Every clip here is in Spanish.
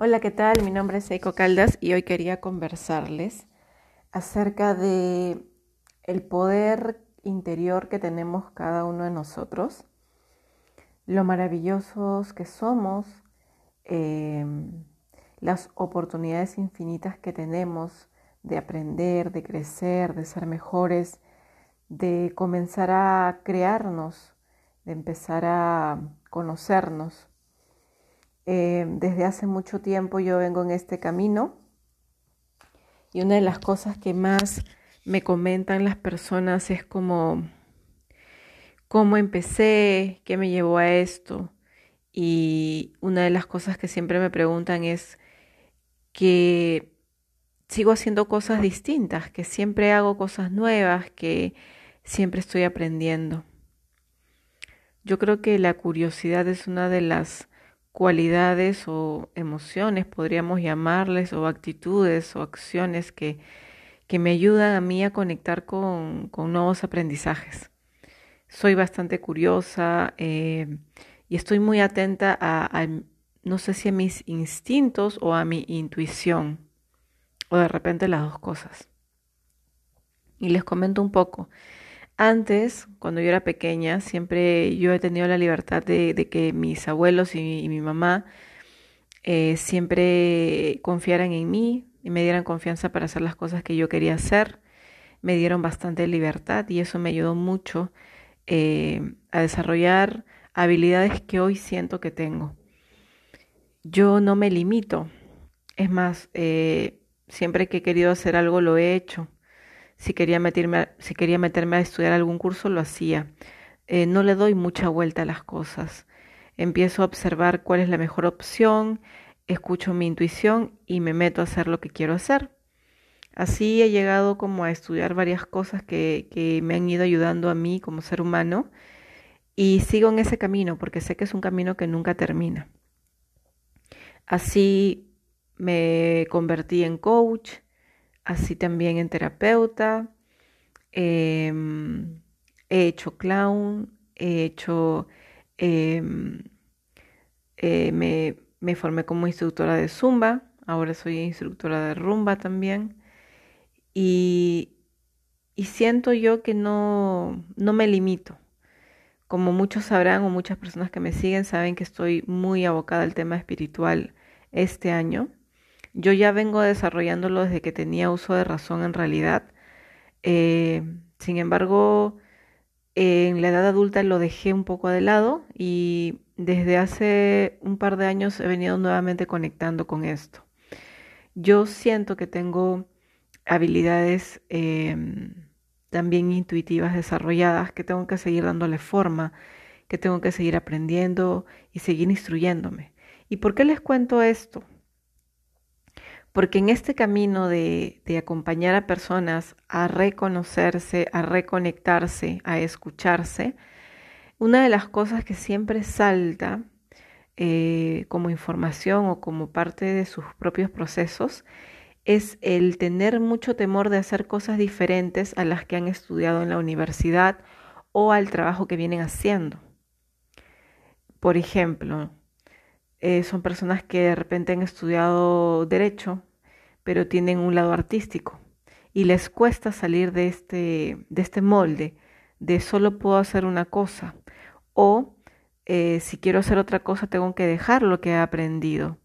Hola, ¿qué tal? Mi nombre es Eiko Caldas y hoy quería conversarles acerca de el poder interior que tenemos cada uno de nosotros, lo maravillosos que somos, em, las oportunidades infinitas que tenemos de aprender, de crecer, de ser mejores, de comenzar a crearnos, de empezar a conocernos eh, desde hace mucho tiempo yo vengo en este camino y una de las cosas que más me comentan las personas es como cómo empecé, qué me llevó a esto. Y una de las cosas que siempre me preguntan es que sigo haciendo cosas distintas, que siempre hago cosas nuevas, que siempre estoy aprendiendo. Yo creo que la curiosidad es una de las cualidades o emociones, podríamos llamarles, o actitudes o acciones que, que me ayudan a mí a conectar con, con nuevos aprendizajes. Soy bastante curiosa eh, y estoy muy atenta a, no sé si a mis instintos o a mi intuición, o de repente las dos cosas. Y les comento un poco. Antes, cuando yo era pequeña, siempre yo he tenido la libertad de, que mis abuelos y, mi mamá eh, siempre confiaran en mí y me dieran confianza para hacer las cosas que yo quería hacer. Me dieron bastante libertad y eso me ayudó mucho eh, a desarrollar habilidades que hoy siento que tengo. Yo no me limito. Es más, eh, siempre que he querido hacer algo lo he hecho. Si quería meterme, si quería meterme a estudiar algún curso, lo hacía. Eh, no le doy mucha vuelta a las cosas. Empiezo a observar cuál es la mejor opción, escucho mi intuición y me meto a hacer lo que quiero hacer. Así he llegado como a estudiar varias cosas que, que me han ido ayudando a mí como ser humano y sigo en ese camino porque sé que es un camino que nunca termina. Así me convertí en coach, así también en terapeuta. Em, he hecho clown, he hecho, em, eh, me, me, formé como instructora de zumba, ahora soy instructora de rumba también. Y, y siento yo que no, no me limito. Como muchos sabrán o muchas personas que me siguen saben que estoy muy abocada al tema espiritual este año. Yo ya vengo desarrollándolo desde que tenía uso de razón en realidad. Eh, sin embargo, en la edad adulta lo dejé un poco de lado y desde hace un par de años he venido nuevamente conectando con esto. Yo siento que tengo habilidades em, también intuitivas desarrolladas que tengo que seguir dándole forma, que tengo que seguir aprendiendo y seguir instruyéndome. ¿Y por qué les cuento esto? Porque en este camino de, acompañar a personas a reconocerse, a reconectarse, a escucharse, una de las cosas que siempre salta eh, como información o como parte de sus propios procesos es el tener mucho temor de hacer cosas diferentes a las que han estudiado en la universidad o al trabajo que vienen haciendo. Por ejemplo, eh, son personas que de repente han estudiado derecho, pero tienen un lado artístico y les cuesta salir de este, de este molde de solo puedo hacer una cosa o eh, si quiero hacer otra cosa tengo que dejar lo que he aprendido.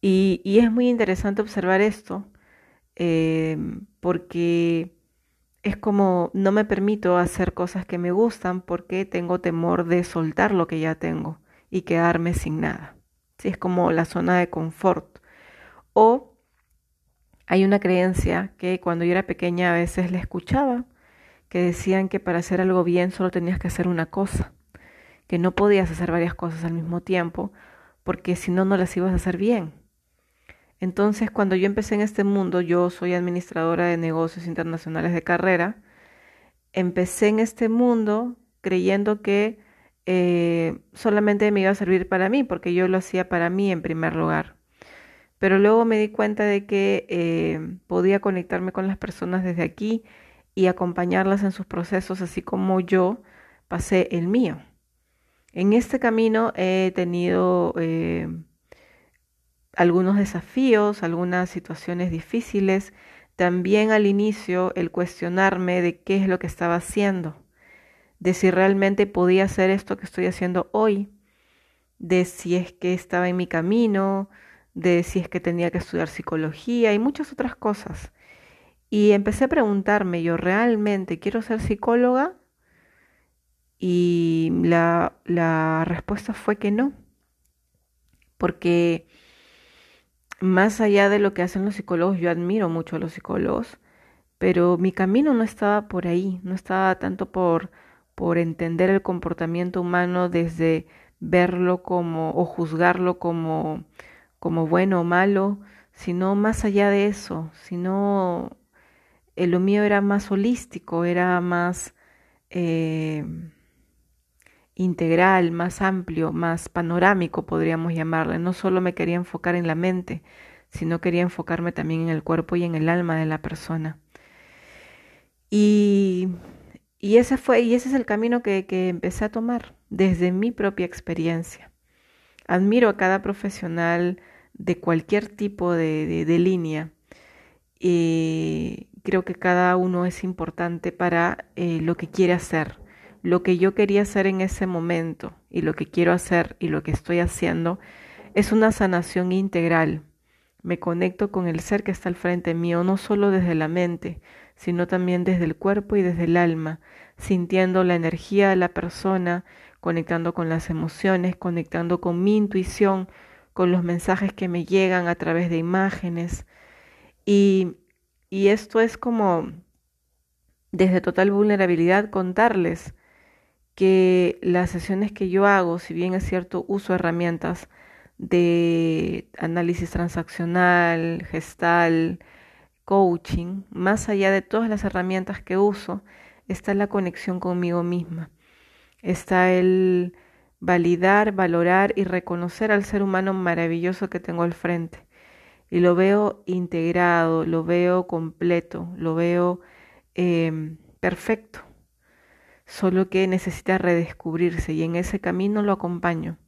Y, es muy interesante observar esto eh, porque es como no me permito hacer cosas que me gustan porque tengo temor de soltar lo que ya tengo y quedarme sin nada. Es como la zona de confort. O hay una creencia que cuando yo era pequeña a veces la escuchaba, que decían que para hacer algo bien solo tenías que hacer una cosa, que no podías hacer varias cosas al mismo tiempo, porque si no, no las ibas a hacer bien. Entonces, cuando yo empecé en este mundo, yo soy administradora de negocios internacionales de carrera, empecé en este mundo creyendo que eh, solamente me iba a servir para mí, porque yo lo hacía para mí en primer lugar. Pero luego me di cuenta de que eh, podía conectarme con las personas desde aquí y acompañarlas en sus procesos, así como yo pasé el mío. En este camino he tenido eh, algunos desafíos, algunas situaciones difíciles, también al inicio el cuestionarme de qué es lo que estaba haciendo, de si realmente podía hacer esto que estoy haciendo hoy, de si es que estaba en mi camino, de si es que tenía que estudiar psicología y muchas otras cosas. Y empecé a preguntarme, ¿yo realmente quiero ser psicóloga? Y la, la respuesta fue que no, porque más allá de lo que hacen los psicólogos, yo admiro mucho a los psicólogos, pero mi camino no estaba por ahí, no estaba tanto por, por entender el comportamiento humano desde verlo como o juzgarlo como, como bueno o malo, sino más allá de eso, sino eh, lo mío era más holístico, era más eh, integral, más amplio, más panorámico, podríamos llamarle. No solo me quería enfocar en la mente, sino quería enfocarme también en el cuerpo y en el alma de la persona. Y, y ese fue, y ese es el camino que, que empecé a tomar desde mi propia experiencia. Admiro a cada profesional de cualquier tipo de, de, línea. Y creo que cada uno es importante para eh, lo que quiere hacer. Lo que yo quería hacer en ese momento y lo que quiero hacer y lo que estoy haciendo es una sanación integral. Me conecto con el ser que está al frente mío, no solo desde la mente, sino también desde el cuerpo y desde el alma, sintiendo la energía de la persona, conectando con las emociones, conectando con mi intuición, con los mensajes que me llegan a través de imágenes. Y, y esto es como desde total vulnerabilidad contarles que las sesiones que yo hago, si bien es cierto, uso herramientas de análisis transaccional, gestal, coaching, más allá de todas las herramientas que uso, está la conexión conmigo misma. Está el validar, valorar y reconocer al ser humano maravilloso que tengo al frente. Y lo veo integrado, lo veo completo, lo veo eh, perfecto. Solo que necesita redescubrirse y en ese camino lo acompaño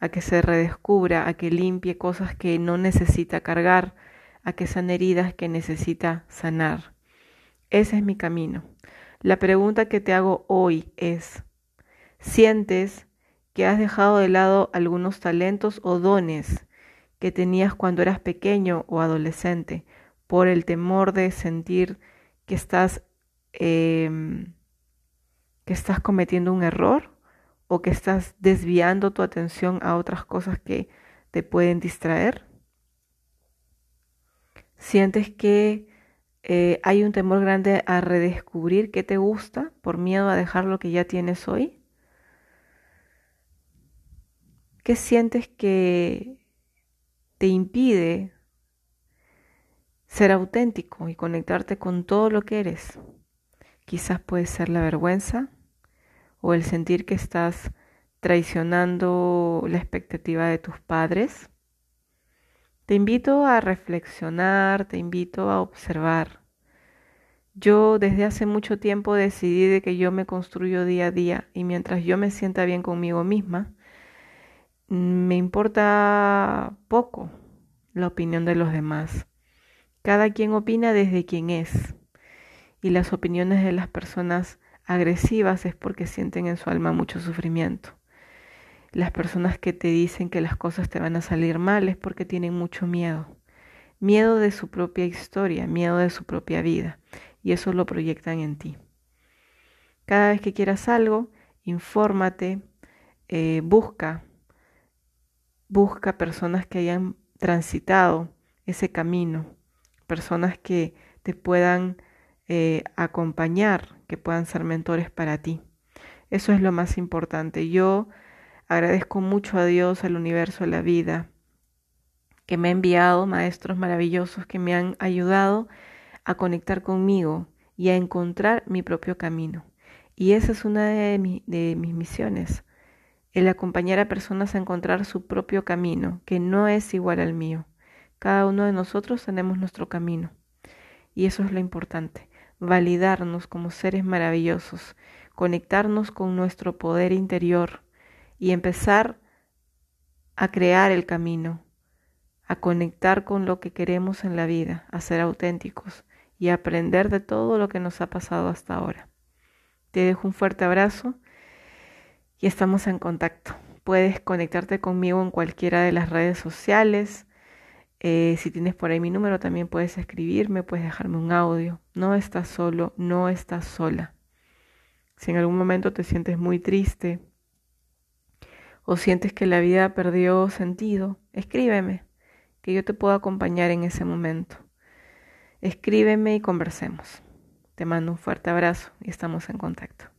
a que se redescubra, a que limpie cosas que no necesita cargar, a que sane heridas que necesita sanar. Ese es mi camino. La pregunta que te hago hoy es, ¿sientes que has dejado de lado algunos talentos o dones que tenías cuando eras pequeño o adolescente por el temor de sentir que estás, eh, que estás cometiendo un error o que estás desviando tu atención a otras cosas que te pueden distraer? ¿Sientes que eh, hay un temor grande a redescubrir qué te gusta por miedo a dejar lo que ya tienes hoy? ¿Qué sientes que te impide ser auténtico y conectarte con todo lo que eres? Quizás puede ser la vergüenza o el sentir que estás traicionando la expectativa de tus padres te invito a reflexionar, te invito a observar. Yo desde hace mucho tiempo decidí de que yo me construyo día a día y mientras yo me sienta bien conmigo misma, me importa poco la opinión de los demás. Cada quien opina desde quien es y las opiniones de las personas agresivas es porque sienten en su alma mucho sufrimiento. Las personas que te dicen que las cosas te van a salir mal es porque tienen mucho miedo. Miedo de su propia historia, miedo de su propia vida. Y eso lo proyectan en ti. Cada vez que quieras algo, infórmate, eh, busca, busca personas que hayan transitado ese camino, personas que te puedan eh, acompañar, que puedan ser mentores para ti. Eso es lo más importante. Yo Agradezco mucho a Dios, al universo, a la vida, que me ha enviado maestros maravillosos que me han ayudado a conectar conmigo y a encontrar mi propio camino. Y esa es una de, de mis misiones, el acompañar a personas a encontrar su propio camino, que no es igual al mío. Cada uno de nosotros tenemos nuestro camino. Y eso es lo importante, validarnos como seres maravillosos, conectarnos con nuestro poder interior y empezar a crear el camino, a conectar con lo que queremos en la vida, a ser auténticos y aprender de todo lo que nos ha pasado hasta ahora. Te dejo un fuerte abrazo y estamos en contacto. Puedes conectarte conmigo en cualquiera de las redes sociales. Eh, si tienes por ahí mi número, también puedes escribirme, puedes dejarme un audio. No estás solo, no estás sola. Si en algún momento te sientes muy triste o sientes que la vida perdió sentido, escríbeme, que yo te puedo acompañar en ese momento. Escríbeme y conversemos. Te mando un fuerte abrazo y estamos en contacto.